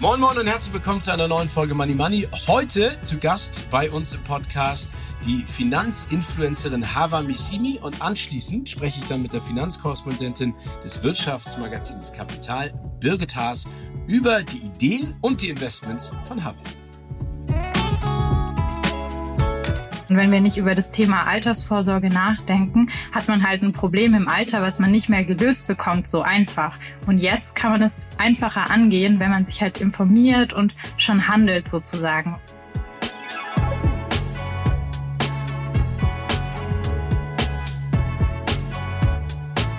Moin Moin und herzlich willkommen zu einer neuen Folge Money Money. Heute zu Gast bei uns im Podcast die Finanzinfluencerin Hava Missimi und anschließend spreche ich dann mit der Finanzkorrespondentin des Wirtschaftsmagazins Kapital, Birgit Haas, über die Ideen und die Investments von Hava. Und wenn wir nicht über das Thema Altersvorsorge nachdenken, hat man halt ein Problem im Alter, was man nicht mehr gelöst bekommt, so einfach. Und jetzt kann man es einfacher angehen, wenn man sich halt informiert und schon handelt sozusagen.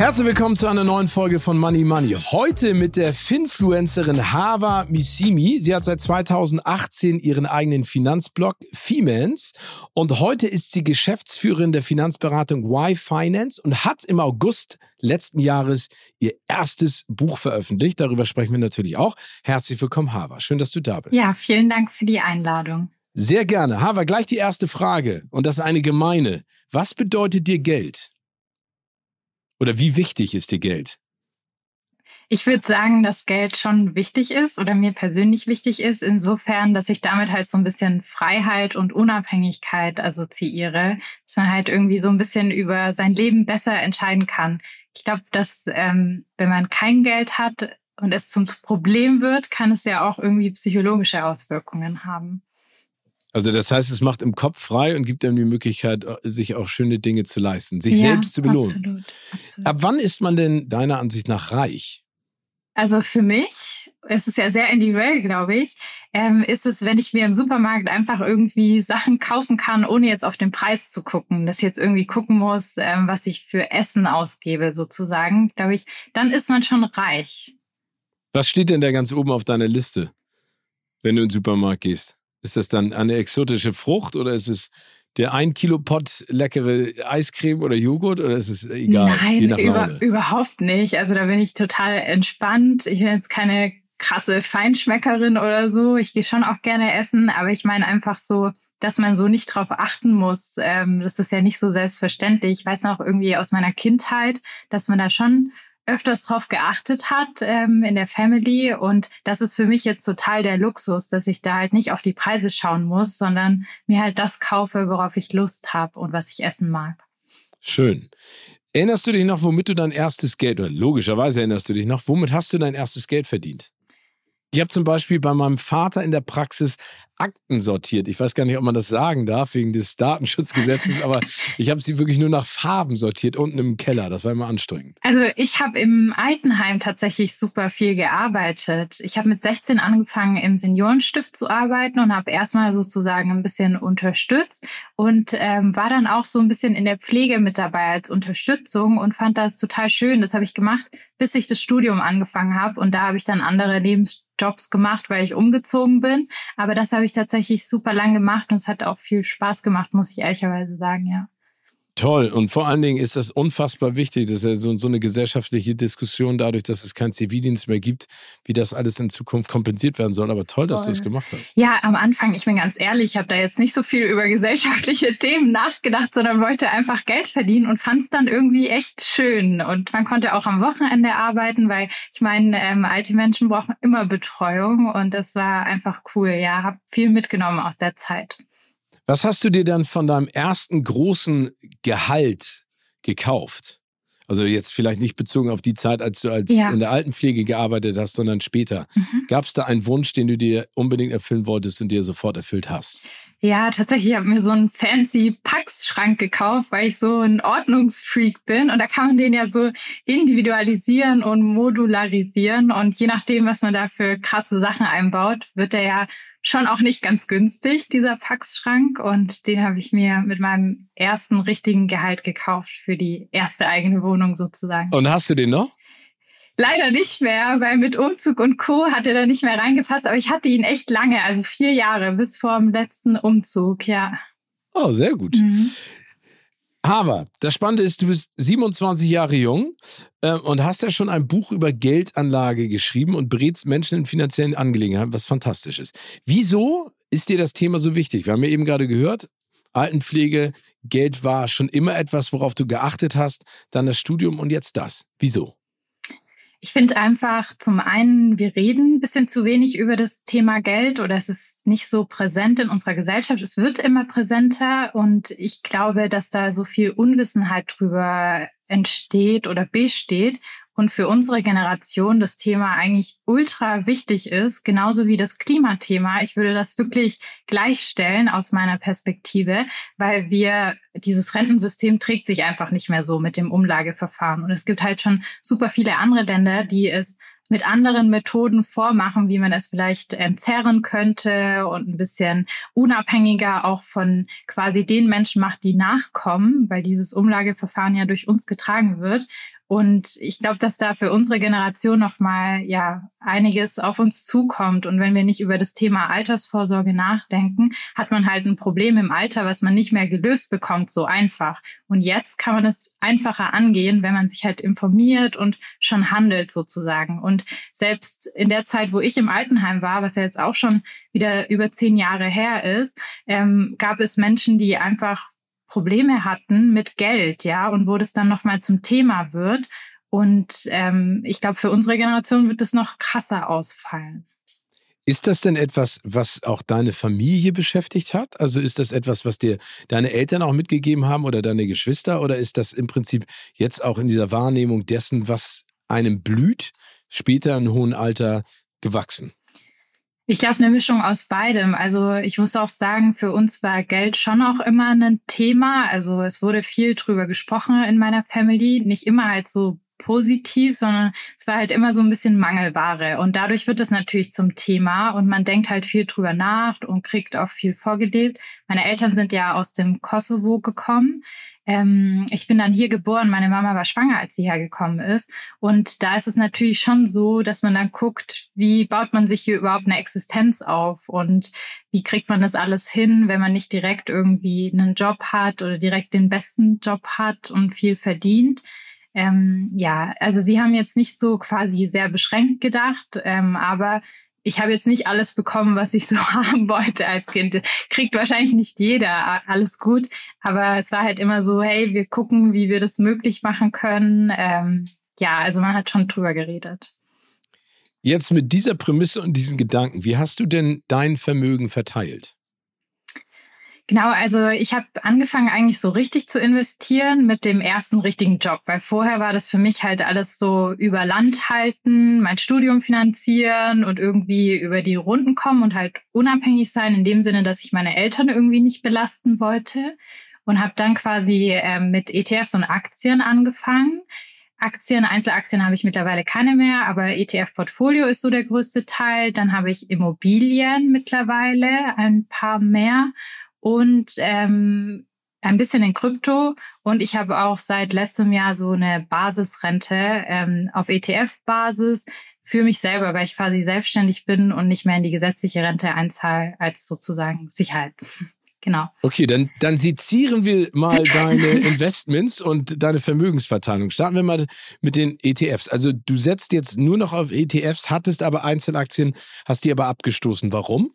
Herzlich willkommen zu einer neuen Folge von Money Money. Heute mit der Finfluencerin Hava Missimi. Sie hat seit 2018 ihren eigenen Finanzblog Femans und heute ist sie Geschäftsführerin der Finanzberatung Y Finance und hat im August letzten Jahres ihr erstes Buch veröffentlicht. Darüber sprechen wir natürlich auch. Herzlich willkommen, Hava. Schön, dass du da bist. Ja, vielen Dank für die Einladung. Sehr gerne. Hava, gleich die erste Frage und das ist eine gemeine. Was bedeutet dir Geld? Oder wie wichtig ist dir Geld? Ich würde sagen, dass Geld schon wichtig ist oder mir persönlich wichtig ist, insofern, dass ich damit halt so ein bisschen Freiheit und Unabhängigkeit assoziiere, dass man halt irgendwie so ein bisschen über sein Leben besser entscheiden kann. Ich glaube, dass ähm, wenn man kein Geld hat und es zum Problem wird, kann es ja auch irgendwie psychologische Auswirkungen haben. Also das heißt, es macht im Kopf frei und gibt einem die Möglichkeit, äh, sich auch schöne Dinge zu leisten, sich ja, selbst zu belohnen. Absolut, absolut. Ab wann ist man denn deiner Ansicht nach reich? Also für mich, es ist ja sehr individuell, glaube ich, ähm, ist es, wenn ich mir im Supermarkt einfach irgendwie Sachen kaufen kann, ohne jetzt auf den Preis zu gucken, dass ich jetzt irgendwie gucken muss, ähm, was ich für Essen ausgebe, sozusagen, glaube ich, dann ist man schon reich. Was steht denn da ganz oben auf deiner Liste, wenn du in den Supermarkt gehst? Ist das dann eine exotische Frucht oder ist es der ein Kilo Pot leckere Eiscreme oder Joghurt oder ist es egal? Nein, über, überhaupt nicht. Also da bin ich total entspannt. Ich bin jetzt keine krasse Feinschmeckerin oder so. Ich gehe schon auch gerne essen, aber ich meine einfach so, dass man so nicht drauf achten muss. Ähm, das ist ja nicht so selbstverständlich. Ich weiß noch irgendwie aus meiner Kindheit, dass man da schon öfters drauf geachtet hat ähm, in der Family. Und das ist für mich jetzt total der Luxus, dass ich da halt nicht auf die Preise schauen muss, sondern mir halt das kaufe, worauf ich Lust habe und was ich essen mag. Schön. Erinnerst du dich noch, womit du dein erstes Geld, oder logischerweise erinnerst du dich noch, womit hast du dein erstes Geld verdient? Ich habe zum Beispiel bei meinem Vater in der Praxis Akten sortiert. Ich weiß gar nicht, ob man das sagen darf wegen des Datenschutzgesetzes, aber ich habe sie wirklich nur nach Farben sortiert unten im Keller. Das war immer anstrengend. Also ich habe im Altenheim tatsächlich super viel gearbeitet. Ich habe mit 16 angefangen im Seniorenstift zu arbeiten und habe erstmal sozusagen ein bisschen unterstützt und ähm, war dann auch so ein bisschen in der Pflege mit dabei als Unterstützung und fand das total schön. Das habe ich gemacht, bis ich das Studium angefangen habe und da habe ich dann andere Lebensjobs gemacht, weil ich umgezogen bin. Aber das habe ich tatsächlich super lang gemacht und es hat auch viel Spaß gemacht, muss ich ehrlicherweise sagen, ja. Toll. Und vor allen Dingen ist das unfassbar wichtig. Das ist ja so, so, eine gesellschaftliche Diskussion dadurch, dass es keinen Zivildienst mehr gibt, wie das alles in Zukunft kompensiert werden soll. Aber toll, toll. dass du es gemacht hast. Ja, am Anfang, ich bin ganz ehrlich, ich habe da jetzt nicht so viel über gesellschaftliche Themen nachgedacht, sondern wollte einfach Geld verdienen und fand es dann irgendwie echt schön. Und man konnte auch am Wochenende arbeiten, weil ich meine, ähm, alte Menschen brauchen immer Betreuung und das war einfach cool. Ja, habe viel mitgenommen aus der Zeit. Was hast du dir dann von deinem ersten großen Gehalt gekauft? Also jetzt vielleicht nicht bezogen auf die Zeit, als du als ja. in der Altenpflege gearbeitet hast, sondern später. Mhm. Gab es da einen Wunsch, den du dir unbedingt erfüllen wolltest und dir sofort erfüllt hast? Ja, tatsächlich, ich habe mir so einen fancy Pax-Schrank gekauft, weil ich so ein Ordnungsfreak bin. Und da kann man den ja so individualisieren und modularisieren. Und je nachdem, was man da für krasse Sachen einbaut, wird der ja schon auch nicht ganz günstig, dieser Pax-Schrank. Und den habe ich mir mit meinem ersten richtigen Gehalt gekauft für die erste eigene Wohnung sozusagen. Und hast du den noch? Leider nicht mehr, weil mit Umzug und Co. hat er da nicht mehr reingepasst. Aber ich hatte ihn echt lange, also vier Jahre bis vor dem letzten Umzug, ja. Oh, sehr gut. Mhm. Aber das Spannende ist, du bist 27 Jahre jung äh, und hast ja schon ein Buch über Geldanlage geschrieben und berätst Menschen in finanziellen Angelegenheiten, was fantastisch ist. Wieso ist dir das Thema so wichtig? Wir haben ja eben gerade gehört, Altenpflege, Geld war schon immer etwas, worauf du geachtet hast, dann das Studium und jetzt das. Wieso? Ich finde einfach zum einen, wir reden ein bisschen zu wenig über das Thema Geld oder es ist nicht so präsent in unserer Gesellschaft. Es wird immer präsenter und ich glaube, dass da so viel Unwissenheit drüber entsteht oder besteht und für unsere Generation das Thema eigentlich ultra wichtig ist, genauso wie das Klimathema. Ich würde das wirklich gleichstellen aus meiner Perspektive, weil wir dieses Rentensystem trägt sich einfach nicht mehr so mit dem Umlageverfahren. Und es gibt halt schon super viele andere Länder, die es mit anderen Methoden vormachen, wie man es vielleicht entzerren könnte und ein bisschen unabhängiger auch von quasi den Menschen macht, die nachkommen, weil dieses Umlageverfahren ja durch uns getragen wird. Und ich glaube, dass da für unsere Generation nochmal ja einiges auf uns zukommt. Und wenn wir nicht über das Thema Altersvorsorge nachdenken, hat man halt ein Problem im Alter, was man nicht mehr gelöst bekommt, so einfach. Und jetzt kann man es einfacher angehen, wenn man sich halt informiert und schon handelt sozusagen. Und selbst in der Zeit, wo ich im Altenheim war, was ja jetzt auch schon wieder über zehn Jahre her ist, ähm, gab es Menschen, die einfach Probleme hatten mit Geld, ja, und wo das dann nochmal zum Thema wird. Und ähm, ich glaube, für unsere Generation wird das noch krasser ausfallen. Ist das denn etwas, was auch deine Familie beschäftigt hat? Also ist das etwas, was dir deine Eltern auch mitgegeben haben oder deine Geschwister? Oder ist das im Prinzip jetzt auch in dieser Wahrnehmung dessen, was einem blüht, später in hohem Alter gewachsen? Ich glaube, eine Mischung aus beidem. Also ich muss auch sagen, für uns war Geld schon auch immer ein Thema. Also es wurde viel drüber gesprochen in meiner Family. Nicht immer halt so positiv, sondern es war halt immer so ein bisschen Mangelware. Und dadurch wird es natürlich zum Thema und man denkt halt viel drüber nach und kriegt auch viel vorgelebt. Meine Eltern sind ja aus dem Kosovo gekommen. Ähm, ich bin dann hier geboren, meine Mama war schwanger, als sie hergekommen ist. Und da ist es natürlich schon so, dass man dann guckt, wie baut man sich hier überhaupt eine Existenz auf und wie kriegt man das alles hin, wenn man nicht direkt irgendwie einen Job hat oder direkt den besten Job hat und viel verdient. Ähm, ja, also sie haben jetzt nicht so quasi sehr beschränkt gedacht, ähm, aber ich habe jetzt nicht alles bekommen, was ich so haben wollte als Kind. Kriegt wahrscheinlich nicht jeder alles gut, aber es war halt immer so, hey, wir gucken, wie wir das möglich machen können. Ähm, ja, also man hat schon drüber geredet. Jetzt mit dieser Prämisse und diesen Gedanken, wie hast du denn dein Vermögen verteilt? Genau, also ich habe angefangen eigentlich so richtig zu investieren mit dem ersten richtigen Job, weil vorher war das für mich halt alles so über Land halten, mein Studium finanzieren und irgendwie über die Runden kommen und halt unabhängig sein in dem Sinne, dass ich meine Eltern irgendwie nicht belasten wollte und habe dann quasi äh, mit ETFs und Aktien angefangen. Aktien, Einzelaktien habe ich mittlerweile keine mehr, aber ETF-Portfolio ist so der größte Teil. Dann habe ich Immobilien mittlerweile, ein paar mehr und ähm, ein bisschen in Krypto und ich habe auch seit letztem Jahr so eine Basisrente ähm, auf ETF-Basis für mich selber, weil ich quasi selbstständig bin und nicht mehr in die gesetzliche Rente einzahle als sozusagen Sicherheit. Genau. Okay, dann, dann sezieren wir mal deine Investments und deine Vermögensverteilung. Starten wir mal mit den ETFs. Also du setzt jetzt nur noch auf ETFs, hattest aber Einzelaktien, hast die aber abgestoßen. Warum?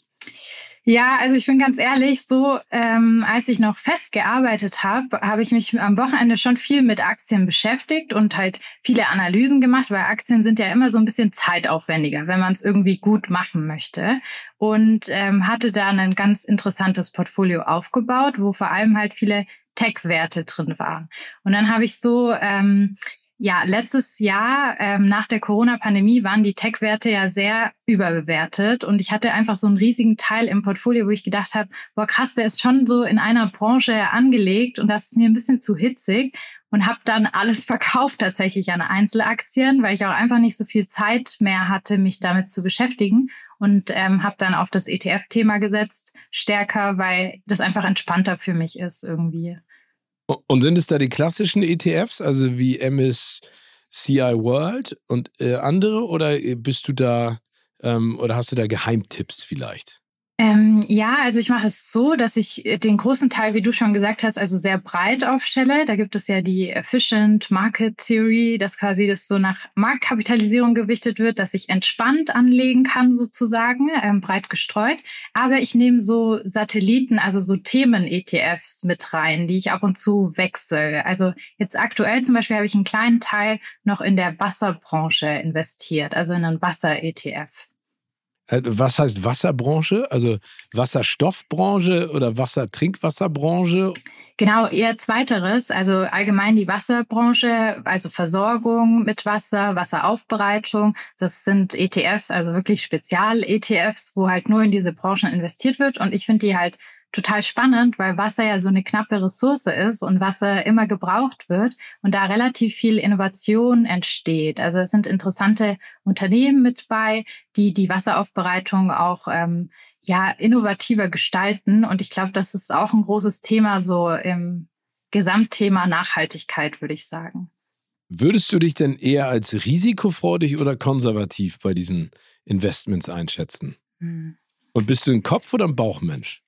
Ja, also ich bin ganz ehrlich, so ähm, als ich noch fest gearbeitet habe, habe ich mich am Wochenende schon viel mit Aktien beschäftigt und halt viele Analysen gemacht, weil Aktien sind ja immer so ein bisschen zeitaufwendiger, wenn man es irgendwie gut machen möchte. Und ähm, hatte da ein ganz interessantes Portfolio aufgebaut, wo vor allem halt viele Tech-Werte drin waren. Und dann habe ich so ähm, ja, letztes Jahr ähm, nach der Corona-Pandemie waren die Tech-Werte ja sehr überbewertet und ich hatte einfach so einen riesigen Teil im Portfolio, wo ich gedacht habe, boah krass, der ist schon so in einer Branche angelegt und das ist mir ein bisschen zu hitzig und habe dann alles verkauft tatsächlich an Einzelaktien, weil ich auch einfach nicht so viel Zeit mehr hatte, mich damit zu beschäftigen und ähm, habe dann auf das ETF-Thema gesetzt, stärker, weil das einfach entspannter für mich ist irgendwie. Und sind es da die klassischen ETFs, also wie MSCI CI World und äh, andere oder bist du da ähm, oder hast du da Geheimtipps vielleicht? Ähm, ja, also ich mache es so, dass ich äh, den großen Teil, wie du schon gesagt hast, also sehr breit aufstelle. Da gibt es ja die Efficient Market Theory, dass quasi das so nach Marktkapitalisierung gewichtet wird, dass ich entspannt anlegen kann sozusagen, ähm, breit gestreut. Aber ich nehme so Satelliten, also so Themen-ETFs mit rein, die ich ab und zu wechsle. Also jetzt aktuell zum Beispiel habe ich einen kleinen Teil noch in der Wasserbranche investiert, also in einen Wasser-ETF. Äh, was heißt Wasserbranche? Also Wasserstoffbranche oder Wassertrinkwasserbranche? Genau, eher zweiteres. Also allgemein die Wasserbranche, also Versorgung mit Wasser, Wasseraufbereitung. Das sind ETFs, also wirklich Spezial-ETFs, wo halt nur in diese Branchen investiert wird. Und ich finde die halt total spannend, weil Wasser ja so eine knappe Ressource ist und Wasser immer gebraucht wird und da relativ viel Innovation entsteht. Also es sind interessante Unternehmen mit bei, die die Wasseraufbereitung auch ähm, ja innovativer gestalten. Und ich glaube, das ist auch ein großes Thema so im Gesamtthema Nachhaltigkeit, würde ich sagen. Würdest du dich denn eher als risikofreudig oder konservativ bei diesen Investments einschätzen? Hm. Und bist du ein Kopf- oder ein Bauchmensch?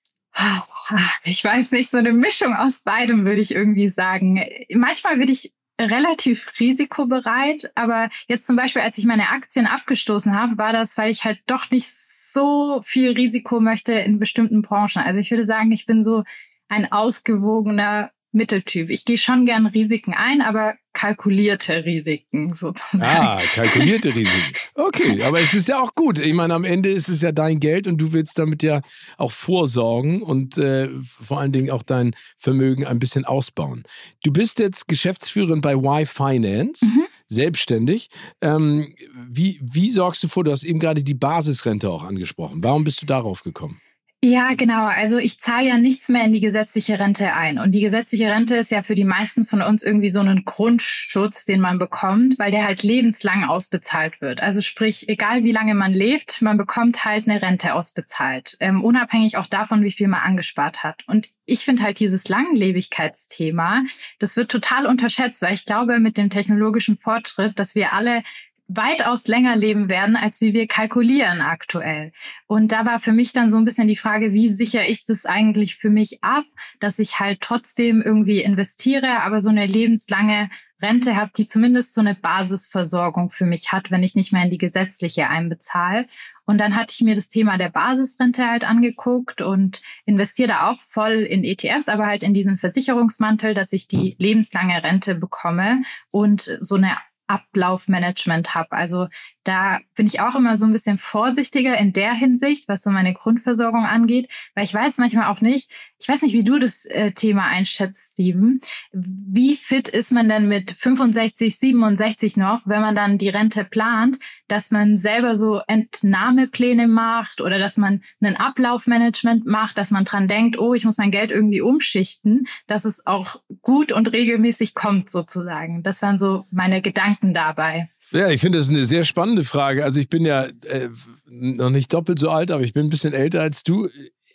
Ich weiß nicht, so eine Mischung aus beidem würde ich irgendwie sagen. Manchmal würde ich relativ risikobereit, aber jetzt zum Beispiel, als ich meine Aktien abgestoßen habe, war das, weil ich halt doch nicht so viel Risiko möchte in bestimmten Branchen. Also ich würde sagen, ich bin so ein ausgewogener Mitteltyp. Ich gehe schon gern Risiken ein, aber kalkulierte Risiken sozusagen. Ah, kalkulierte Risiken. Okay, aber es ist ja auch gut. Ich meine, am Ende ist es ja dein Geld und du willst damit ja auch vorsorgen und äh, vor allen Dingen auch dein Vermögen ein bisschen ausbauen. Du bist jetzt Geschäftsführerin bei Y Finance. Mhm selbstständig. Ähm, wie, wie sorgst du vor, du hast eben gerade die Basisrente auch angesprochen. Warum bist du darauf gekommen? Ja, genau. Also ich zahle ja nichts mehr in die gesetzliche Rente ein. Und die gesetzliche Rente ist ja für die meisten von uns irgendwie so ein Grundschutz, den man bekommt, weil der halt lebenslang ausbezahlt wird. Also sprich, egal wie lange man lebt, man bekommt halt eine Rente ausbezahlt, ähm, unabhängig auch davon, wie viel man angespart hat. Und ich finde halt dieses Langlebigkeitsthema, das wird total unterschätzt, weil ich glaube, mit dem technologischen Fortschritt, dass wir alle weitaus länger leben werden, als wie wir kalkulieren aktuell. Und da war für mich dann so ein bisschen die Frage, wie sichere ich das eigentlich für mich ab, dass ich halt trotzdem irgendwie investiere, aber so eine lebenslange Rente habe, die zumindest so eine Basisversorgung für mich hat, wenn ich nicht mehr in die gesetzliche einbezahle. Und dann hatte ich mir das Thema der Basisrente halt angeguckt und investiere da auch voll in ETFs, aber halt in diesen Versicherungsmantel, dass ich die lebenslange Rente bekomme und so eine Ablaufmanagement habe. Also da bin ich auch immer so ein bisschen vorsichtiger in der Hinsicht, was so meine Grundversorgung angeht, weil ich weiß manchmal auch nicht, ich weiß nicht, wie du das äh, Thema einschätzt, Steven. Wie fit ist man denn mit 65, 67 noch, wenn man dann die Rente plant, dass man selber so Entnahmepläne macht oder dass man ein Ablaufmanagement macht, dass man dran denkt, oh, ich muss mein Geld irgendwie umschichten, dass es auch gut und regelmäßig kommt sozusagen. Das waren so meine Gedanken dabei. Ja, ich finde das eine sehr spannende Frage. Also ich bin ja äh, noch nicht doppelt so alt, aber ich bin ein bisschen älter als du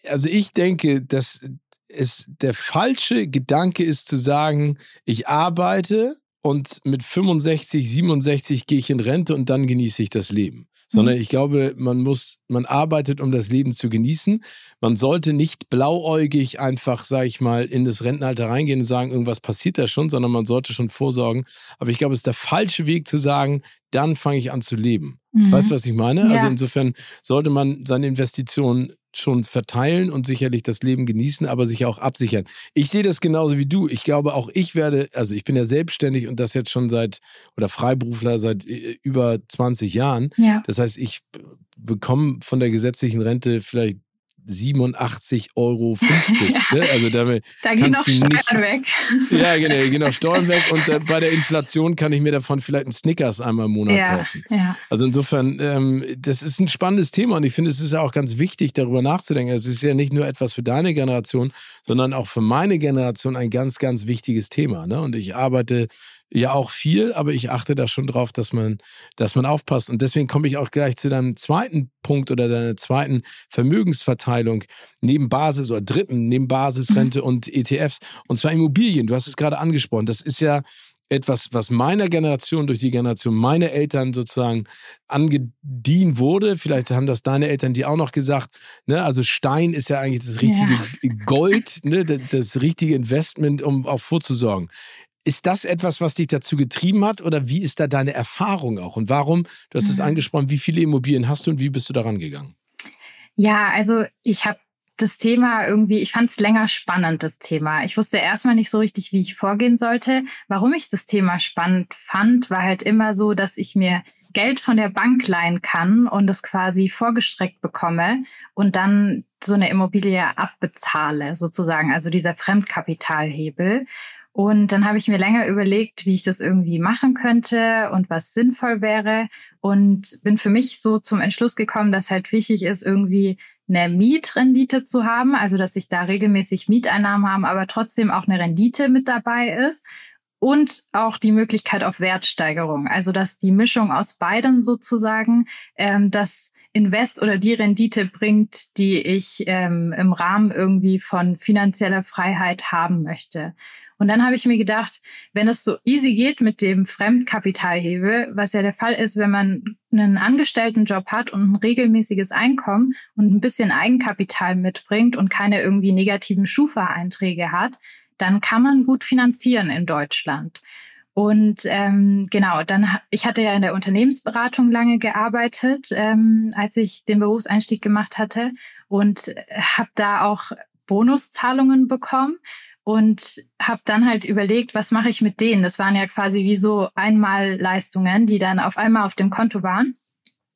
also ich denke, dass es der falsche Gedanke ist zu sagen, ich arbeite und mit 65, 67 gehe ich in Rente und dann genieße ich das Leben. Sondern mhm. ich glaube, man muss, man arbeitet, um das Leben zu genießen. Man sollte nicht blauäugig einfach, sage ich mal, in das Rentenalter reingehen und sagen, irgendwas passiert da schon, sondern man sollte schon vorsorgen. Aber ich glaube, es ist der falsche Weg zu sagen, dann fange ich an zu leben. Mhm. Weißt du, was ich meine? Also ja. Also insofern sollte man seine Investitionen schon verteilen und sicherlich das Leben genießen, aber sich auch absichern. Ich sehe das genauso wie du. Ich glaube, auch ich werde, also ich bin ja selbstständig und das jetzt schon seit, oder Freiberufler seit äh, über 20 Jahren. Ja. Das heißt, ich bekomme von der gesetzlichen Rente vielleicht 87,50 Euro. ja. ne? Also damit da gehen noch Steuern nicht, weg. Ja, genau, gehen noch Steuern weg und äh, bei der Inflation kann ich mir davon vielleicht einen Snickers einmal im Monat ja, kaufen. Ja. Also insofern, ähm, das ist ein spannendes Thema und ich finde, es ist ja auch ganz wichtig, darüber nachzudenken. Es ist ja nicht nur etwas für deine Generation, sondern auch für meine Generation ein ganz, ganz wichtiges Thema. Ne? Und ich arbeite ja auch viel, aber ich achte da schon drauf, dass man, dass man aufpasst. Und deswegen komme ich auch gleich zu deinem zweiten Punkt oder deiner zweiten Vermögensverteilung neben Basis oder dritten, neben Basisrente mhm. und ETFs. Und zwar Immobilien. Du hast es gerade angesprochen. Das ist ja etwas, was meiner Generation durch die Generation meiner Eltern sozusagen angedient wurde. Vielleicht haben das deine Eltern dir auch noch gesagt. Ne? Also Stein ist ja eigentlich das richtige ja. Gold, ne? das, das richtige Investment, um auch vorzusorgen. Ist das etwas, was dich dazu getrieben hat oder wie ist da deine Erfahrung auch? Und warum, du hast es mhm. angesprochen, wie viele Immobilien hast du und wie bist du daran gegangen? Ja, also ich habe das Thema irgendwie, ich fand es länger spannend, das Thema. Ich wusste erstmal nicht so richtig, wie ich vorgehen sollte. Warum ich das Thema spannend fand, war halt immer so, dass ich mir Geld von der Bank leihen kann und das quasi vorgestreckt bekomme und dann so eine Immobilie abbezahle, sozusagen. Also dieser Fremdkapitalhebel. Und dann habe ich mir länger überlegt, wie ich das irgendwie machen könnte und was sinnvoll wäre. Und bin für mich so zum Entschluss gekommen, dass halt wichtig ist, irgendwie eine Mietrendite zu haben, also dass ich da regelmäßig Mieteinnahmen haben, aber trotzdem auch eine Rendite mit dabei ist und auch die Möglichkeit auf Wertsteigerung, also dass die Mischung aus beidem sozusagen ähm, das Invest oder die Rendite bringt, die ich ähm, im Rahmen irgendwie von finanzieller Freiheit haben möchte. Und dann habe ich mir gedacht, wenn es so easy geht mit dem Fremdkapitalhebel, was ja der Fall ist, wenn man einen Angestelltenjob hat und ein regelmäßiges Einkommen und ein bisschen Eigenkapital mitbringt und keine irgendwie negativen Schufa-Einträge hat, dann kann man gut finanzieren in Deutschland. Und ähm, genau, dann ich hatte ja in der Unternehmensberatung lange gearbeitet, ähm, als ich den Berufseinstieg gemacht hatte und habe da auch Bonuszahlungen bekommen und habe dann halt überlegt, was mache ich mit denen? Das waren ja quasi wie so Einmalleistungen, die dann auf einmal auf dem Konto waren.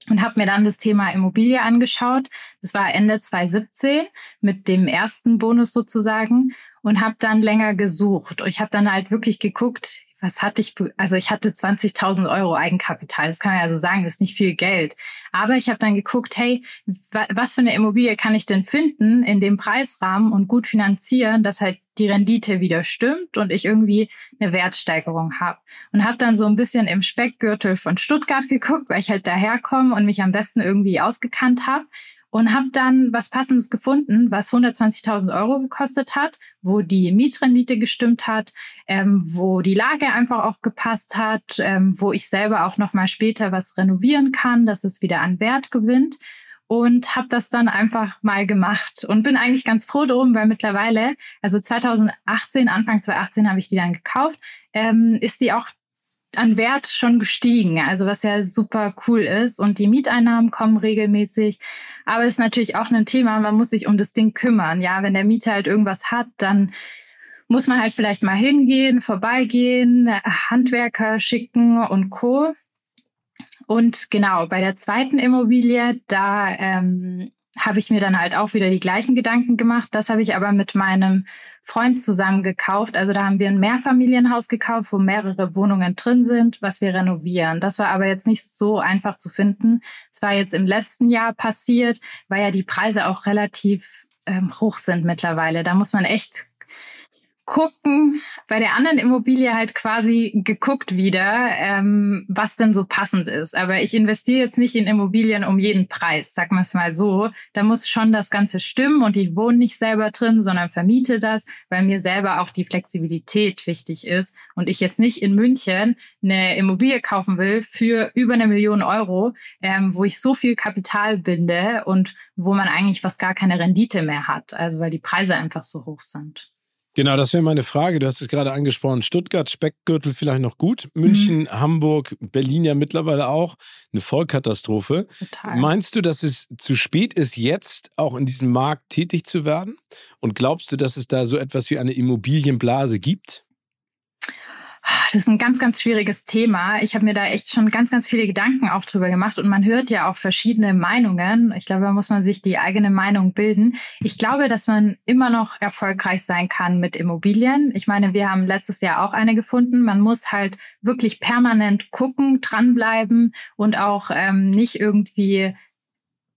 Und habe mir dann das Thema Immobilie angeschaut. Das war Ende 2017 mit dem ersten Bonus sozusagen und habe dann länger gesucht. Und ich habe dann halt wirklich geguckt, was hatte ich, also ich hatte 20.000 Euro Eigenkapital, das kann man ja so sagen, das ist nicht viel Geld. Aber ich habe dann geguckt, hey, was für eine Immobilie kann ich denn finden in dem Preisrahmen und gut finanzieren, dass halt die Rendite wieder stimmt und ich irgendwie eine Wertsteigerung habe. Und habe dann so ein bisschen im Speckgürtel von Stuttgart geguckt, weil ich halt daherkomme und mich am besten irgendwie ausgekannt habe und habe dann was Passendes gefunden, was 120.000 Euro gekostet hat, wo die Mietrendite gestimmt hat, ähm, wo die Lage einfach auch gepasst hat, ähm, wo ich selber auch noch mal später was renovieren kann, dass es wieder an Wert gewinnt und habe das dann einfach mal gemacht und bin eigentlich ganz froh drum, weil mittlerweile, also 2018, Anfang 2018 habe ich die dann gekauft, ähm, ist sie auch an Wert schon gestiegen, also was ja super cool ist. Und die Mieteinnahmen kommen regelmäßig. Aber es ist natürlich auch ein Thema, man muss sich um das Ding kümmern. Ja, wenn der Mieter halt irgendwas hat, dann muss man halt vielleicht mal hingehen, vorbeigehen, Handwerker schicken und Co. Und genau, bei der zweiten Immobilie, da ähm, habe ich mir dann halt auch wieder die gleichen Gedanken gemacht. Das habe ich aber mit meinem Freund zusammen gekauft. Also da haben wir ein Mehrfamilienhaus gekauft, wo mehrere Wohnungen drin sind, was wir renovieren. Das war aber jetzt nicht so einfach zu finden. Es war jetzt im letzten Jahr passiert, weil ja die Preise auch relativ ähm, hoch sind mittlerweile. Da muss man echt gucken, bei der anderen Immobilie halt quasi geguckt wieder, ähm, was denn so passend ist. Aber ich investiere jetzt nicht in Immobilien um jeden Preis, sag mal es mal so. Da muss schon das Ganze stimmen und ich wohne nicht selber drin, sondern vermiete das, weil mir selber auch die Flexibilität wichtig ist und ich jetzt nicht in München eine Immobilie kaufen will für über eine Million Euro, ähm, wo ich so viel Kapital binde und wo man eigentlich fast gar keine Rendite mehr hat, also weil die Preise einfach so hoch sind. Genau, das wäre meine Frage. Du hast es gerade angesprochen. Stuttgart, Speckgürtel vielleicht noch gut. München, mhm. Hamburg, Berlin ja mittlerweile auch. Eine Vollkatastrophe. Total. Meinst du, dass es zu spät ist, jetzt auch in diesem Markt tätig zu werden? Und glaubst du, dass es da so etwas wie eine Immobilienblase gibt? Das ist ein ganz, ganz schwieriges Thema. Ich habe mir da echt schon ganz, ganz viele Gedanken auch drüber gemacht und man hört ja auch verschiedene Meinungen. Ich glaube, da muss man sich die eigene Meinung bilden. Ich glaube, dass man immer noch erfolgreich sein kann mit Immobilien. Ich meine, wir haben letztes Jahr auch eine gefunden. Man muss halt wirklich permanent gucken, dranbleiben und auch ähm, nicht irgendwie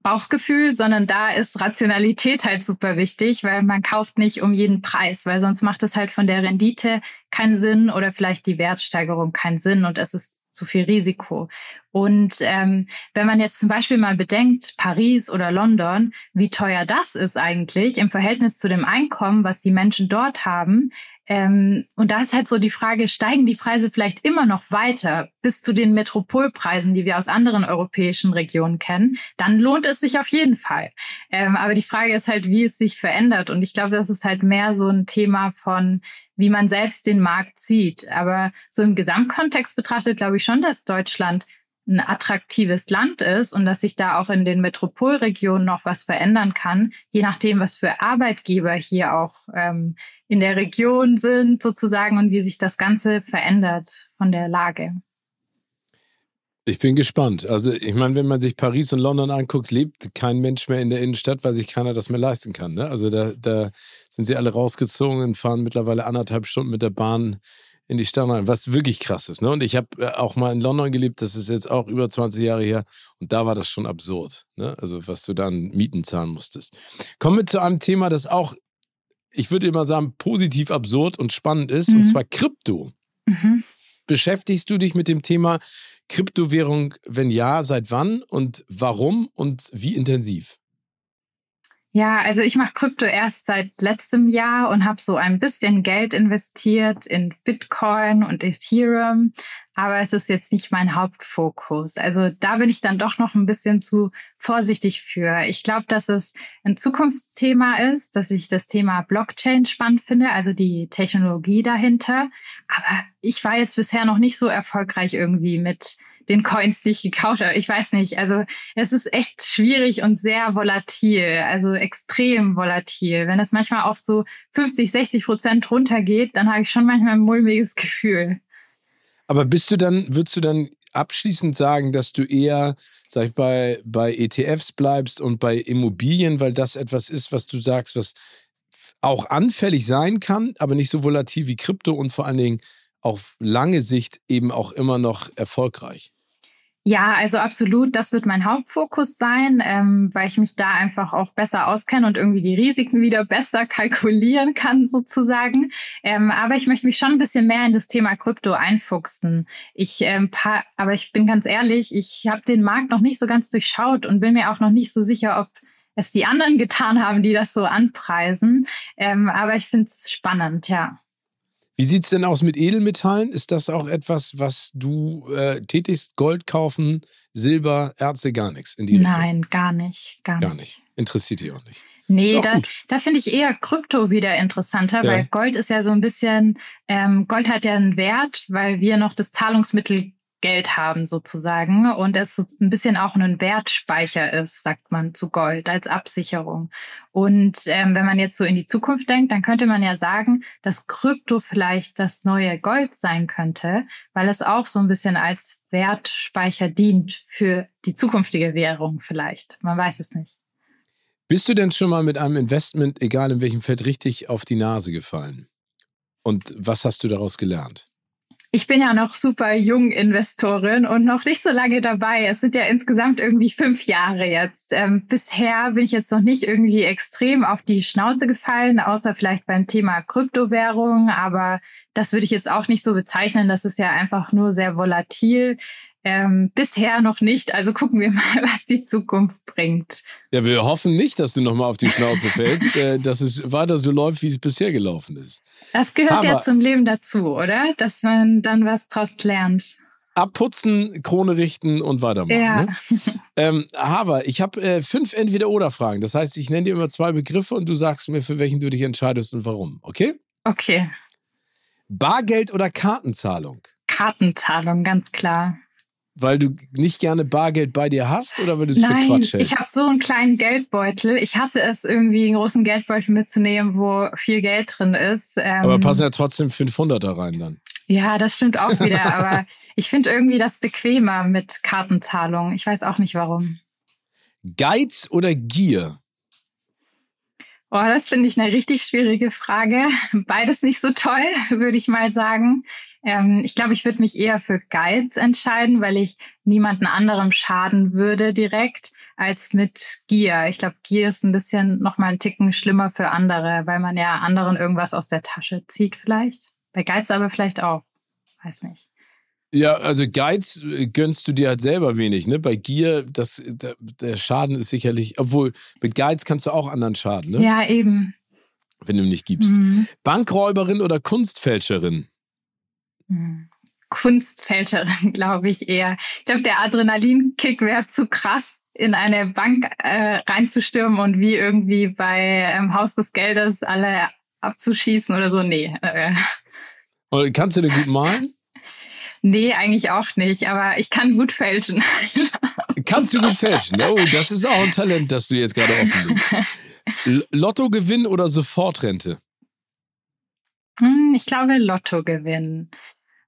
Bauchgefühl, sondern da ist Rationalität halt super wichtig, weil man kauft nicht um jeden Preis, weil sonst macht es halt von der Rendite keinen Sinn oder vielleicht die Wertsteigerung keinen Sinn und es ist zu viel Risiko. Und ähm, wenn man jetzt zum Beispiel mal bedenkt, Paris oder London, wie teuer das ist eigentlich im Verhältnis zu dem Einkommen, was die Menschen dort haben, ähm, und da ist halt so die Frage, steigen die Preise vielleicht immer noch weiter bis zu den Metropolpreisen, die wir aus anderen europäischen Regionen kennen, dann lohnt es sich auf jeden Fall. Ähm, aber die Frage ist halt, wie es sich verändert. Und ich glaube, das ist halt mehr so ein Thema von, wie man selbst den Markt sieht. Aber so im Gesamtkontext betrachtet, glaube ich schon, dass Deutschland ein attraktives Land ist und dass sich da auch in den Metropolregionen noch was verändern kann, je nachdem, was für Arbeitgeber hier auch ähm, in der Region sind sozusagen und wie sich das Ganze verändert von der Lage. Ich bin gespannt. Also ich meine, wenn man sich Paris und London anguckt, lebt kein Mensch mehr in der Innenstadt, weil sich keiner das mehr leisten kann. Ne? Also da, da sind sie alle rausgezogen und fahren mittlerweile anderthalb Stunden mit der Bahn in die Stadt rein, was wirklich krass ist. Ne? Und ich habe äh, auch mal in London gelebt, das ist jetzt auch über 20 Jahre her. Und da war das schon absurd. Ne? Also, was du dann Mieten zahlen musstest. Kommen wir zu einem Thema, das auch, ich würde immer sagen, positiv absurd und spannend ist, mhm. und zwar Krypto. Mhm. Beschäftigst du dich mit dem Thema Kryptowährung? Wenn ja, seit wann und warum und wie intensiv? Ja, also ich mache Krypto erst seit letztem Jahr und habe so ein bisschen Geld investiert in Bitcoin und Ethereum, aber es ist jetzt nicht mein Hauptfokus. Also da bin ich dann doch noch ein bisschen zu vorsichtig für. Ich glaube, dass es ein Zukunftsthema ist, dass ich das Thema Blockchain spannend finde, also die Technologie dahinter. Aber ich war jetzt bisher noch nicht so erfolgreich irgendwie mit den Coins, die ich gekauft habe. Ich weiß nicht. Also es ist echt schwierig und sehr volatil, also extrem volatil. Wenn das manchmal auch so 50, 60 Prozent runtergeht, dann habe ich schon manchmal ein mulmiges Gefühl. Aber bist du dann, würdest du dann abschließend sagen, dass du eher, sag ich, bei, bei ETFs bleibst und bei Immobilien, weil das etwas ist, was du sagst, was auch anfällig sein kann, aber nicht so volatil wie Krypto und vor allen Dingen auf lange Sicht eben auch immer noch erfolgreich? Ja, also absolut, das wird mein Hauptfokus sein, ähm, weil ich mich da einfach auch besser auskenne und irgendwie die Risiken wieder besser kalkulieren kann sozusagen. Ähm, aber ich möchte mich schon ein bisschen mehr in das Thema Krypto einfuchsen. Ich, ähm, paar, aber ich bin ganz ehrlich, ich habe den Markt noch nicht so ganz durchschaut und bin mir auch noch nicht so sicher, ob es die anderen getan haben, die das so anpreisen. Ähm, aber ich finde es spannend, ja. Wie sieht es denn aus mit Edelmetallen? Ist das auch etwas, was du äh, tätigst? Gold kaufen, Silber, Erze, gar nichts in die Nein, Richtung? Nein, gar nicht. Gar, gar nicht. Interessiert dich auch nicht. Nee, da, da finde ich eher Krypto wieder interessanter, ja. weil Gold ist ja so ein bisschen, ähm, Gold hat ja einen Wert, weil wir noch das Zahlungsmittel Geld haben sozusagen und es so ein bisschen auch ein Wertspeicher ist, sagt man zu Gold als Absicherung. Und ähm, wenn man jetzt so in die Zukunft denkt, dann könnte man ja sagen, dass Krypto vielleicht das neue Gold sein könnte, weil es auch so ein bisschen als Wertspeicher dient für die zukünftige Währung vielleicht. Man weiß es nicht. Bist du denn schon mal mit einem Investment, egal in welchem Feld, richtig auf die Nase gefallen? Und was hast du daraus gelernt? Ich bin ja noch super jung Investorin und noch nicht so lange dabei. Es sind ja insgesamt irgendwie fünf Jahre jetzt. Ähm, bisher bin ich jetzt noch nicht irgendwie extrem auf die Schnauze gefallen, außer vielleicht beim Thema Kryptowährung. Aber das würde ich jetzt auch nicht so bezeichnen. Das ist ja einfach nur sehr volatil. Ähm, bisher noch nicht. Also gucken wir mal, was die Zukunft bringt. Ja, wir hoffen nicht, dass du nochmal auf die Schnauze fällst, äh, dass es weiter so läuft, wie es bisher gelaufen ist. Das gehört Aber ja zum Leben dazu, oder? Dass man dann was draus lernt. Abputzen, Krone richten und weitermachen. Ja. Ne? ähm, Haber, ich habe äh, fünf Entweder-Oder-Fragen. Das heißt, ich nenne dir immer zwei Begriffe und du sagst mir, für welchen du dich entscheidest und warum. Okay? Okay. Bargeld oder Kartenzahlung? Kartenzahlung, ganz klar. Weil du nicht gerne Bargeld bei dir hast oder weil du es für Quatsch hältst? Ich habe so einen kleinen Geldbeutel. Ich hasse es, irgendwie einen großen Geldbeutel mitzunehmen, wo viel Geld drin ist. Ähm, aber passen ja trotzdem 500 da rein dann. Ja, das stimmt auch wieder. aber ich finde irgendwie das bequemer mit Kartenzahlung. Ich weiß auch nicht warum. Geiz oder Gier? Oh, das finde ich eine richtig schwierige Frage. Beides nicht so toll, würde ich mal sagen. Ähm, ich glaube, ich würde mich eher für Geiz entscheiden, weil ich niemanden anderem schaden würde direkt als mit Gier. Ich glaube, Gier ist ein bisschen noch mal einen Ticken schlimmer für andere, weil man ja anderen irgendwas aus der Tasche zieht vielleicht. Bei Geiz aber vielleicht auch. Weiß nicht. Ja, also Geiz äh, gönnst du dir halt selber wenig, ne? Bei Gier, das, der, der Schaden ist sicherlich, obwohl mit Geiz kannst du auch anderen schaden, ne? Ja, eben. Wenn du nicht gibst. Mhm. Bankräuberin oder Kunstfälscherin? Mhm. Kunstfälscherin, glaube ich eher. Ich glaube, der Adrenalinkick wäre zu krass, in eine Bank äh, reinzustürmen und wie irgendwie bei ähm, Haus des Geldes alle abzuschießen oder so. Nee. Äh. Kannst du denn gut malen? Nee, eigentlich auch nicht, aber ich kann gut fälschen. Kannst du gut fälschen? Oh, das ist auch ein Talent, das du jetzt gerade offen bist. Lottogewinn oder Sofortrente? Hm, ich glaube Lottogewinn.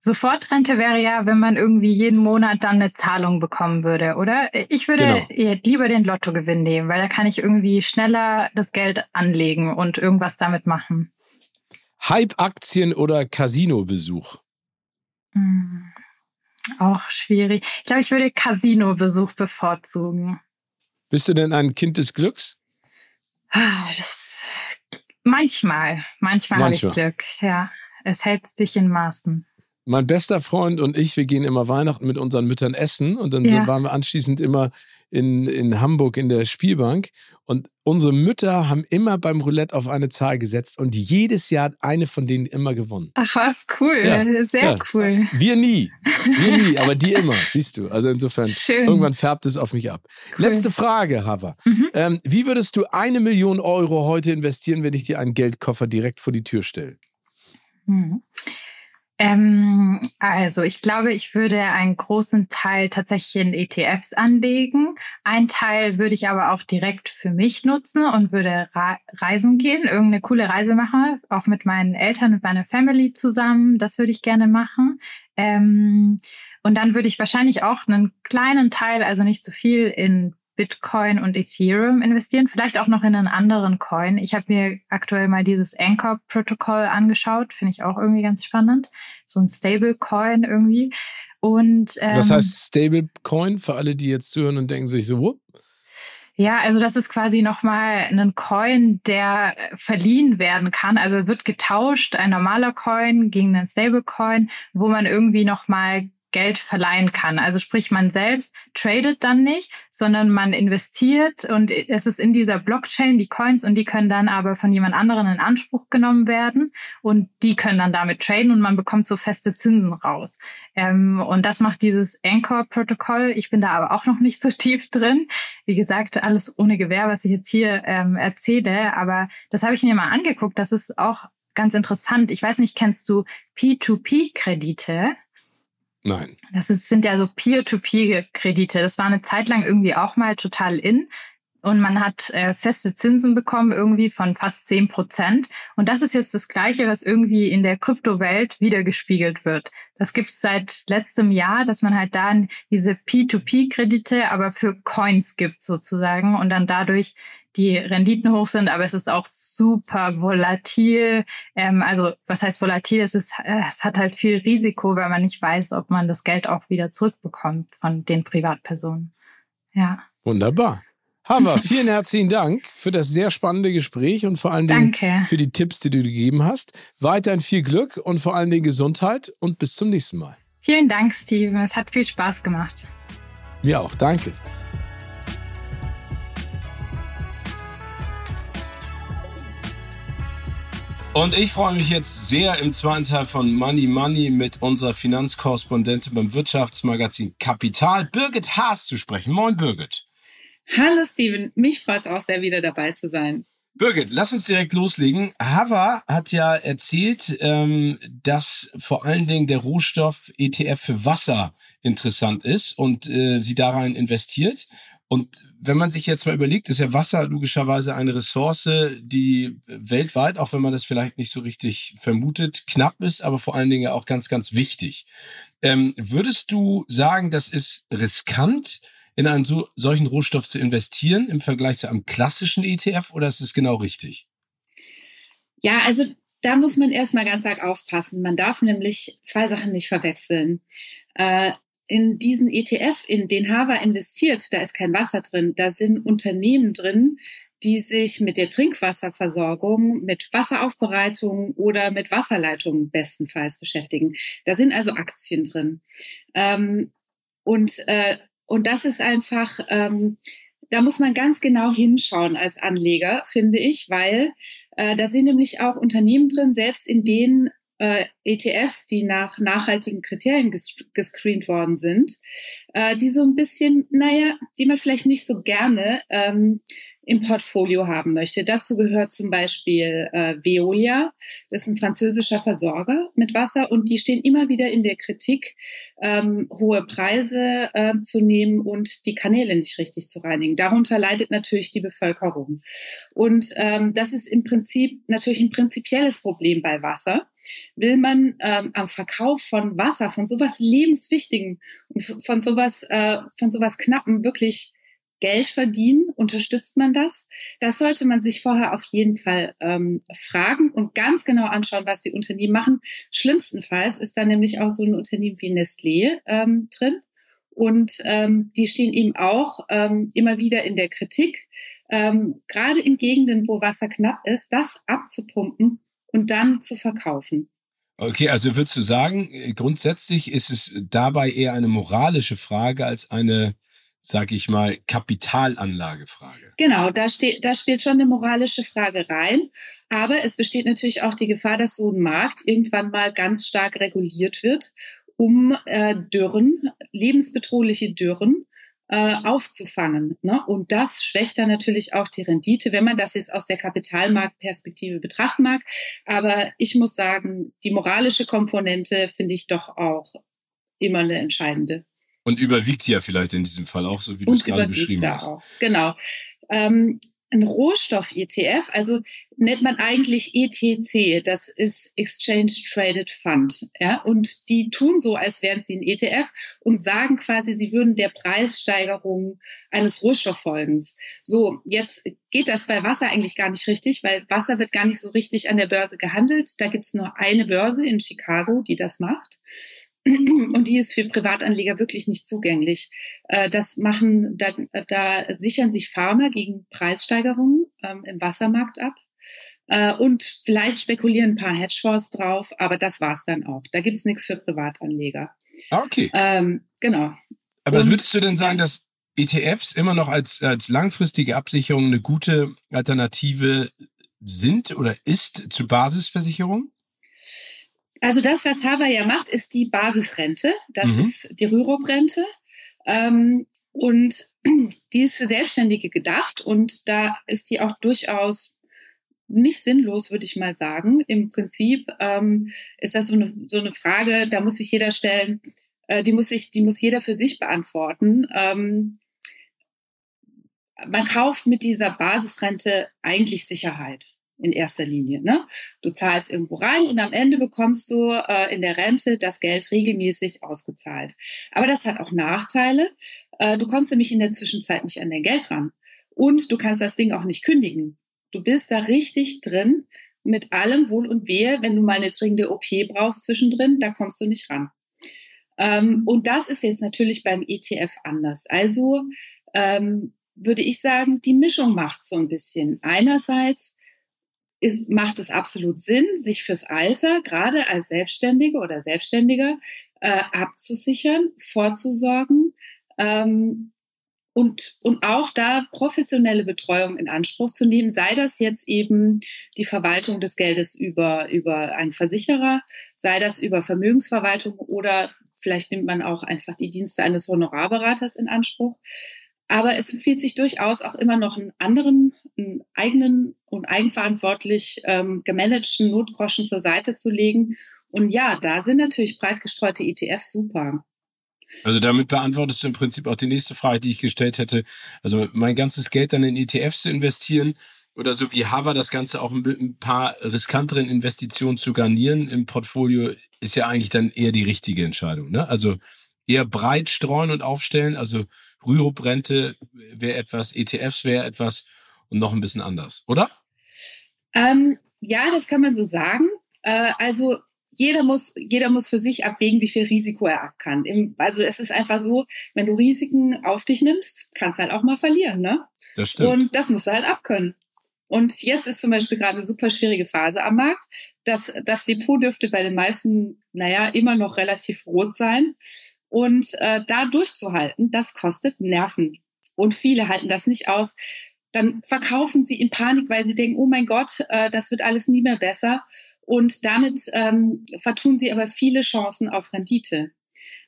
Sofortrente wäre ja, wenn man irgendwie jeden Monat dann eine Zahlung bekommen würde, oder? Ich würde genau. lieber den Lottogewinn nehmen, weil da kann ich irgendwie schneller das Geld anlegen und irgendwas damit machen. Hype-Aktien oder Casino-Besuch? Hm, auch schwierig. Ich glaube, ich würde Casino-Besuch bevorzugen. Bist du denn ein Kind des Glücks? Ah, das, manchmal. Manchmal, manchmal. habe ich Glück. Ja, es hält sich in Maßen mein bester Freund und ich, wir gehen immer Weihnachten mit unseren Müttern essen und dann ja. waren wir anschließend immer in, in Hamburg in der Spielbank und unsere Mütter haben immer beim Roulette auf eine Zahl gesetzt und jedes Jahr hat eine von denen immer gewonnen. Ach was, cool, ja. sehr ja. cool. Wir nie, wir nie, aber die immer, siehst du. Also insofern, Schön. irgendwann färbt es auf mich ab. Cool. Letzte Frage, Hava. Mhm. Ähm, wie würdest du eine Million Euro heute investieren, wenn ich dir einen Geldkoffer direkt vor die Tür stelle? Mhm. Ähm, also ich glaube, ich würde einen großen Teil tatsächlich in ETFs anlegen. Ein Teil würde ich aber auch direkt für mich nutzen und würde reisen gehen, irgendeine coole Reise machen, auch mit meinen Eltern und meiner Family zusammen. Das würde ich gerne machen. Ähm, und dann würde ich wahrscheinlich auch einen kleinen Teil, also nicht zu so viel, in Bitcoin und Ethereum investieren, vielleicht auch noch in einen anderen Coin. Ich habe mir aktuell mal dieses Anchor-Protokoll angeschaut, finde ich auch irgendwie ganz spannend. So ein Stablecoin irgendwie. Und, ähm, Was heißt Stablecoin für alle, die jetzt zuhören und denken sich so, wo? Ja, also das ist quasi nochmal ein Coin, der verliehen werden kann. Also wird getauscht, ein normaler Coin gegen einen Stablecoin, wo man irgendwie nochmal Geld verleihen kann. Also sprich, man selbst tradet dann nicht, sondern man investiert und es ist in dieser Blockchain die Coins und die können dann aber von jemand anderen in Anspruch genommen werden und die können dann damit traden und man bekommt so feste Zinsen raus. Ähm, und das macht dieses Anchor-Protokoll. Ich bin da aber auch noch nicht so tief drin. Wie gesagt, alles ohne Gewehr, was ich jetzt hier ähm, erzähle. Aber das habe ich mir mal angeguckt. Das ist auch ganz interessant. Ich weiß nicht, kennst du P2P-Kredite? Nein. Das ist, sind ja so Peer-to-Peer-Kredite. Das war eine Zeit lang irgendwie auch mal total in. Und man hat äh, feste Zinsen bekommen, irgendwie von fast zehn Prozent. Und das ist jetzt das Gleiche, was irgendwie in der Kryptowelt wiedergespiegelt wird. Das gibt es seit letztem Jahr, dass man halt da diese P2P-Kredite, aber für Coins gibt sozusagen und dann dadurch die Renditen hoch sind, aber es ist auch super volatil. Ähm, also was heißt volatil? Es, ist, äh, es hat halt viel Risiko, weil man nicht weiß, ob man das Geld auch wieder zurückbekommt von den Privatpersonen. Ja. Wunderbar. Hava, vielen herzlichen Dank für das sehr spannende Gespräch und vor allen Dingen Danke. für die Tipps, die du gegeben hast. Weiterhin viel Glück und vor allen Dingen Gesundheit und bis zum nächsten Mal. Vielen Dank, Steven. Es hat viel Spaß gemacht. Mir auch. Danke. Und ich freue mich jetzt sehr im zweiten Teil von Money Money mit unserer Finanzkorrespondentin beim Wirtschaftsmagazin Kapital, Birgit Haas, zu sprechen. Moin, Birgit. Hallo, Steven. Mich freut es auch sehr, wieder dabei zu sein. Birgit, lass uns direkt loslegen. Hava hat ja erzählt, ähm, dass vor allen Dingen der Rohstoff ETF für Wasser interessant ist und äh, sie da rein investiert. Und wenn man sich jetzt mal überlegt, ist ja Wasser logischerweise eine Ressource, die weltweit, auch wenn man das vielleicht nicht so richtig vermutet, knapp ist, aber vor allen Dingen auch ganz, ganz wichtig. Ähm, würdest du sagen, das ist riskant, in einen so, solchen Rohstoff zu investieren im Vergleich zu einem klassischen ETF oder ist es genau richtig? Ja, also da muss man erstmal ganz arg aufpassen. Man darf nämlich zwei Sachen nicht verwechseln. Äh, in diesen ETF, in den Hava investiert, da ist kein Wasser drin, da sind Unternehmen drin, die sich mit der Trinkwasserversorgung, mit Wasseraufbereitung oder mit Wasserleitungen bestenfalls beschäftigen. Da sind also Aktien drin. Ähm, und, äh, und das ist einfach, ähm, da muss man ganz genau hinschauen als Anleger, finde ich, weil äh, da sind nämlich auch Unternehmen drin, selbst in denen äh, ETFs, die nach nachhaltigen Kriterien ges gescreent worden sind, äh, die so ein bisschen, naja, die man vielleicht nicht so gerne ähm, im Portfolio haben möchte. Dazu gehört zum Beispiel äh, Veolia, das ist ein französischer Versorger mit Wasser und die stehen immer wieder in der Kritik, ähm, hohe Preise äh, zu nehmen und die Kanäle nicht richtig zu reinigen. Darunter leidet natürlich die Bevölkerung. Und ähm, das ist im Prinzip natürlich ein prinzipielles Problem bei Wasser. Will man ähm, am Verkauf von Wasser, von sowas lebenswichtigen und von sowas, äh, von sowas knappen wirklich Geld verdienen? Unterstützt man das? Das sollte man sich vorher auf jeden Fall ähm, fragen und ganz genau anschauen, was die Unternehmen machen. Schlimmstenfalls ist da nämlich auch so ein Unternehmen wie Nestlé ähm, drin. Und ähm, die stehen eben auch ähm, immer wieder in der Kritik, ähm, gerade in Gegenden, wo Wasser knapp ist, das abzupumpen und dann zu verkaufen. Okay, also würdest du sagen, grundsätzlich ist es dabei eher eine moralische Frage als eine sag ich mal, Kapitalanlagefrage. Genau, da, steht, da spielt schon eine moralische Frage rein. Aber es besteht natürlich auch die Gefahr, dass so ein Markt irgendwann mal ganz stark reguliert wird, um äh, Dürren, lebensbedrohliche Dürren, äh, aufzufangen. Ne? Und das schwächt dann natürlich auch die Rendite, wenn man das jetzt aus der Kapitalmarktperspektive betrachten mag. Aber ich muss sagen, die moralische Komponente finde ich doch auch immer eine entscheidende. Und überwiegt ja vielleicht in diesem Fall auch, so wie du es gerade beschrieben hast. Auch. Genau. Ähm, ein Rohstoff-ETF, also nennt man eigentlich ETC, das ist Exchange Traded Fund, ja, und die tun so, als wären sie ein ETF und sagen quasi, sie würden der Preissteigerung eines Rohstofffolgens. So, jetzt geht das bei Wasser eigentlich gar nicht richtig, weil Wasser wird gar nicht so richtig an der Börse gehandelt. Da gibt's nur eine Börse in Chicago, die das macht. Und die ist für Privatanleger wirklich nicht zugänglich. Äh, das machen, da, da sichern sich Farmer gegen Preissteigerungen ähm, im Wassermarkt ab. Äh, und vielleicht spekulieren ein paar Hedgefonds drauf, aber das war's dann auch. Da gibt's nichts für Privatanleger. Ah, okay. Ähm, genau. Aber und, würdest du denn sagen, dass ETFs immer noch als, als langfristige Absicherung eine gute Alternative sind oder ist zu Basisversicherung? Also das, was Hava ja macht, ist die Basisrente. Das mhm. ist die Rürup-Rente. Ähm, und die ist für Selbstständige gedacht und da ist die auch durchaus nicht sinnlos, würde ich mal sagen. Im Prinzip ähm, ist das so eine, so eine Frage, da muss sich jeder stellen, äh, die muss sich, die muss jeder für sich beantworten. Ähm, man kauft mit dieser Basisrente eigentlich Sicherheit in erster Linie. Ne? Du zahlst irgendwo rein und am Ende bekommst du äh, in der Rente das Geld regelmäßig ausgezahlt. Aber das hat auch Nachteile. Äh, du kommst nämlich in der Zwischenzeit nicht an dein Geld ran. Und du kannst das Ding auch nicht kündigen. Du bist da richtig drin mit allem Wohl und Wehe. Wenn du mal eine dringende OP brauchst zwischendrin, da kommst du nicht ran. Ähm, und das ist jetzt natürlich beim ETF anders. Also ähm, würde ich sagen, die Mischung macht so ein bisschen. Einerseits ist, macht es absolut Sinn, sich fürs Alter, gerade als Selbstständige oder Selbstständiger, äh, abzusichern, vorzusorgen ähm, und, und auch da professionelle Betreuung in Anspruch zu nehmen, sei das jetzt eben die Verwaltung des Geldes über, über einen Versicherer, sei das über Vermögensverwaltung oder vielleicht nimmt man auch einfach die Dienste eines Honorarberaters in Anspruch. Aber es empfiehlt sich durchaus auch immer noch einen anderen, einen eigenen und eigenverantwortlich ähm, gemanagten Notgroschen zur Seite zu legen. Und ja, da sind natürlich breit gestreute ETFs super. Also damit beantwortest du im Prinzip auch die nächste Frage, die ich gestellt hätte. Also mein ganzes Geld dann in ETFs zu investieren oder so wie Hava das Ganze auch mit ein paar riskanteren Investitionen zu garnieren im Portfolio, ist ja eigentlich dann eher die richtige Entscheidung. Ne? Also eher breit streuen und aufstellen. Also Rürup-Rente wäre etwas, ETFs wäre etwas und noch ein bisschen anders, oder? Ähm, ja, das kann man so sagen. Äh, also jeder muss, jeder muss für sich abwägen, wie viel Risiko er ab kann. also es ist einfach so, wenn du Risiken auf dich nimmst, kannst du halt auch mal verlieren, ne? Das stimmt. Und das musst du halt abkönnen. Und jetzt ist zum Beispiel gerade eine super schwierige Phase am Markt. Das, das Depot dürfte bei den meisten, naja, immer noch relativ rot sein. Und äh, da durchzuhalten, das kostet Nerven. Und viele halten das nicht aus. Dann verkaufen sie in Panik, weil sie denken, oh mein Gott, äh, das wird alles nie mehr besser. Und damit ähm, vertun sie aber viele Chancen auf Rendite.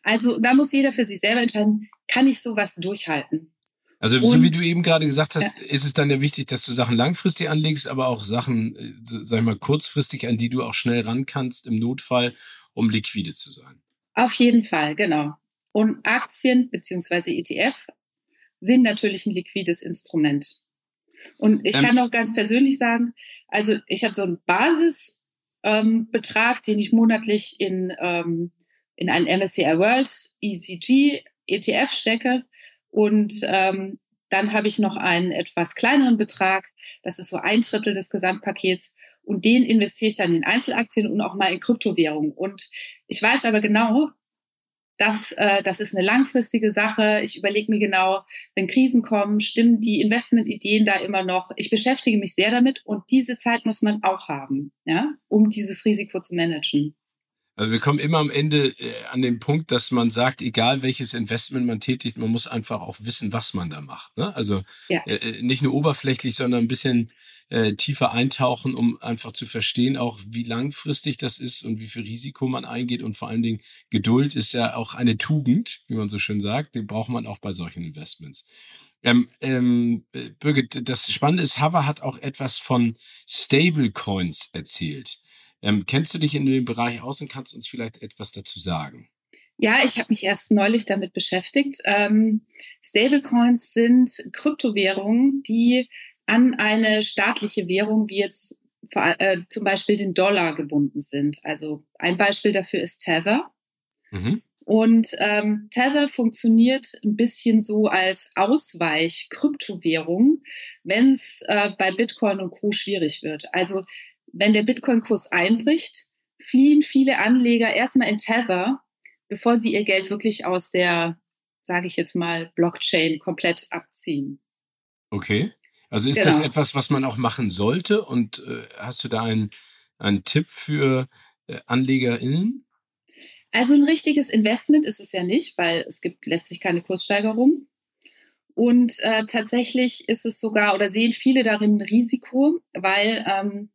Also da muss jeder für sich selber entscheiden, kann ich sowas durchhalten? Also so wie du eben gerade gesagt hast, ja. ist es dann ja wichtig, dass du Sachen langfristig anlegst, aber auch Sachen, äh, sag ich mal, kurzfristig, an die du auch schnell ran kannst im Notfall, um liquide zu sein. Auf jeden Fall, genau. Und Aktien beziehungsweise ETF sind natürlich ein liquides Instrument. Und ich ähm, kann auch ganz persönlich sagen, also ich habe so einen Basisbetrag, ähm, den ich monatlich in, ähm, in einen MSCI World ECG ETF stecke und ähm, dann habe ich noch einen etwas kleineren Betrag, das ist so ein Drittel des Gesamtpakets. Und den investiere ich dann in Einzelaktien und auch mal in Kryptowährungen. Und ich weiß aber genau, dass äh, das ist eine langfristige Sache. Ich überlege mir genau, wenn Krisen kommen, stimmen die Investmentideen da immer noch. Ich beschäftige mich sehr damit und diese Zeit muss man auch haben, ja, um dieses Risiko zu managen. Also wir kommen immer am Ende äh, an den Punkt, dass man sagt, egal welches Investment man tätigt, man muss einfach auch wissen, was man da macht. Ne? Also ja. äh, äh nicht nur oberflächlich, sondern ein bisschen äh, tiefer eintauchen, um einfach zu verstehen, auch wie langfristig das ist und wie viel Risiko man eingeht. Und vor allen Dingen Geduld ist ja auch eine Tugend, wie man so schön sagt. Die braucht man auch bei solchen Investments. Ähm, ähm, äh, Birgit, das Spannende ist, Hava hat auch etwas von Stablecoins erzählt. Ähm, kennst du dich in dem Bereich aus und kannst uns vielleicht etwas dazu sagen? Ja, ich habe mich erst neulich damit beschäftigt. Ähm, Stablecoins sind Kryptowährungen, die an eine staatliche Währung wie jetzt äh, zum Beispiel den Dollar gebunden sind. Also ein Beispiel dafür ist Tether. Mhm. Und ähm, Tether funktioniert ein bisschen so als Ausweich-Kryptowährung, wenn es äh, bei Bitcoin und Co. schwierig wird. Also wenn der Bitcoin-Kurs einbricht, fliehen viele Anleger erstmal in Tether, bevor sie ihr Geld wirklich aus der, sage ich jetzt mal, Blockchain komplett abziehen. Okay. Also ist genau. das etwas, was man auch machen sollte? Und äh, hast du da einen, einen Tipp für äh, AnlegerInnen? Also ein richtiges Investment ist es ja nicht, weil es gibt letztlich keine Kurssteigerung. Und äh, tatsächlich ist es sogar oder sehen viele darin ein Risiko, weil ähm,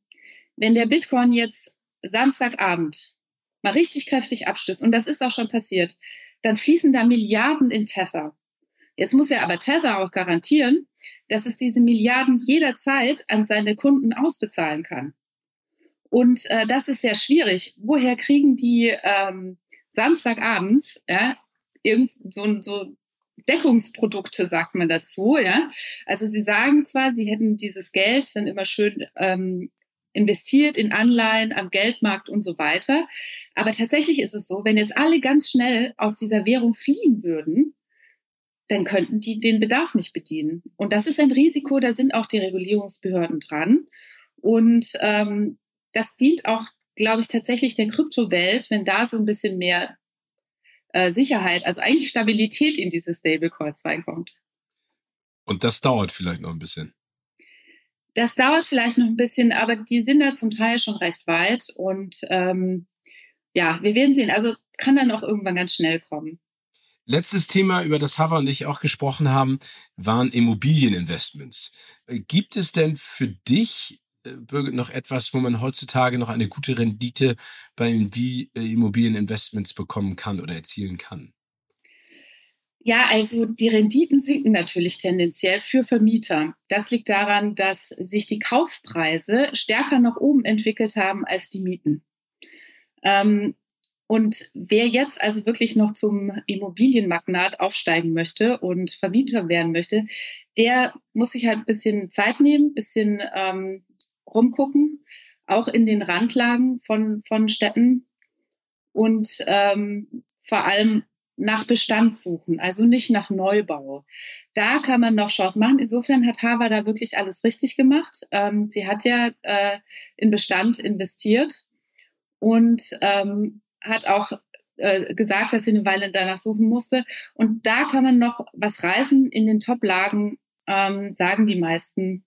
wenn der Bitcoin jetzt Samstagabend mal richtig kräftig abstürzt, und das ist auch schon passiert, dann fließen da Milliarden in Tether. Jetzt muss er aber Tether auch garantieren, dass es diese Milliarden jederzeit an seine Kunden ausbezahlen kann. Und äh, das ist sehr schwierig. Woher kriegen die ähm, Samstagabends ja, irgend so, so Deckungsprodukte, sagt man dazu, ja. Also sie sagen zwar, sie hätten dieses Geld dann immer schön ähm, investiert in Anleihen am Geldmarkt und so weiter. Aber tatsächlich ist es so, wenn jetzt alle ganz schnell aus dieser Währung fliehen würden, dann könnten die den Bedarf nicht bedienen. Und das ist ein Risiko, da sind auch die Regulierungsbehörden dran. Und ähm, das dient auch, glaube ich, tatsächlich der Kryptowelt, wenn da so ein bisschen mehr äh, Sicherheit, also eigentlich Stabilität in diese Stablecoins reinkommt. Und das dauert vielleicht noch ein bisschen. Das dauert vielleicht noch ein bisschen, aber die sind da zum Teil schon recht weit und ähm, ja, wir werden sehen. Also kann dann auch irgendwann ganz schnell kommen. Letztes Thema, über das Hava und ich auch gesprochen haben, waren Immobilieninvestments. Äh, gibt es denn für dich, äh, Birgit, noch etwas, wo man heutzutage noch eine gute Rendite bei Immobilieninvestments bekommen kann oder erzielen kann? Ja, also die Renditen sinken natürlich tendenziell für Vermieter. Das liegt daran, dass sich die Kaufpreise stärker nach oben entwickelt haben als die Mieten. Ähm, und wer jetzt also wirklich noch zum Immobilienmagnat aufsteigen möchte und Vermieter werden möchte, der muss sich halt ein bisschen Zeit nehmen, ein bisschen ähm, rumgucken, auch in den Randlagen von, von Städten und ähm, vor allem nach Bestand suchen, also nicht nach Neubau. Da kann man noch Chance machen. Insofern hat Harvard da wirklich alles richtig gemacht. Ähm, sie hat ja äh, in Bestand investiert und ähm, hat auch äh, gesagt, dass sie eine Weile danach suchen musste. Und da kann man noch was reißen in den Top-Lagen ähm, sagen die meisten,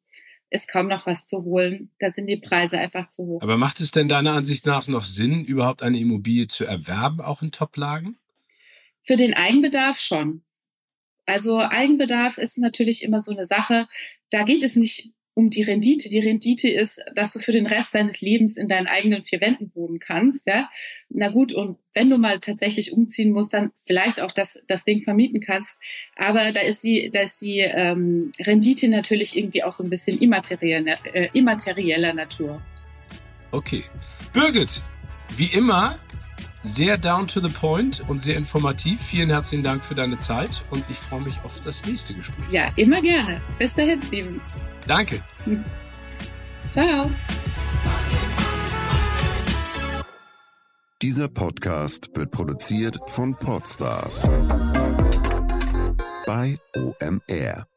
ist kaum noch was zu holen. Da sind die Preise einfach zu hoch. Aber macht es denn deiner Ansicht nach noch Sinn, überhaupt eine Immobilie zu erwerben, auch in Toplagen? Für den Eigenbedarf schon. Also Eigenbedarf ist natürlich immer so eine Sache. Da geht es nicht um die Rendite. Die Rendite ist, dass du für den Rest deines Lebens in deinen eigenen vier Wänden wohnen kannst. Ja, na gut. Und wenn du mal tatsächlich umziehen musst, dann vielleicht auch das das Ding vermieten kannst. Aber da ist die da ist die ähm, Rendite natürlich irgendwie auch so ein bisschen immaterieller, äh, immaterieller Natur. Okay, Birgit, wie immer sehr down to the point und sehr informativ. Vielen herzlichen Dank für deine Zeit und ich freue mich auf das nächste Gespräch. Ja, immer gerne. Bis dahin, Steven. Danke. Ciao. Dieser Podcast wird produziert von Podstars bei OMR.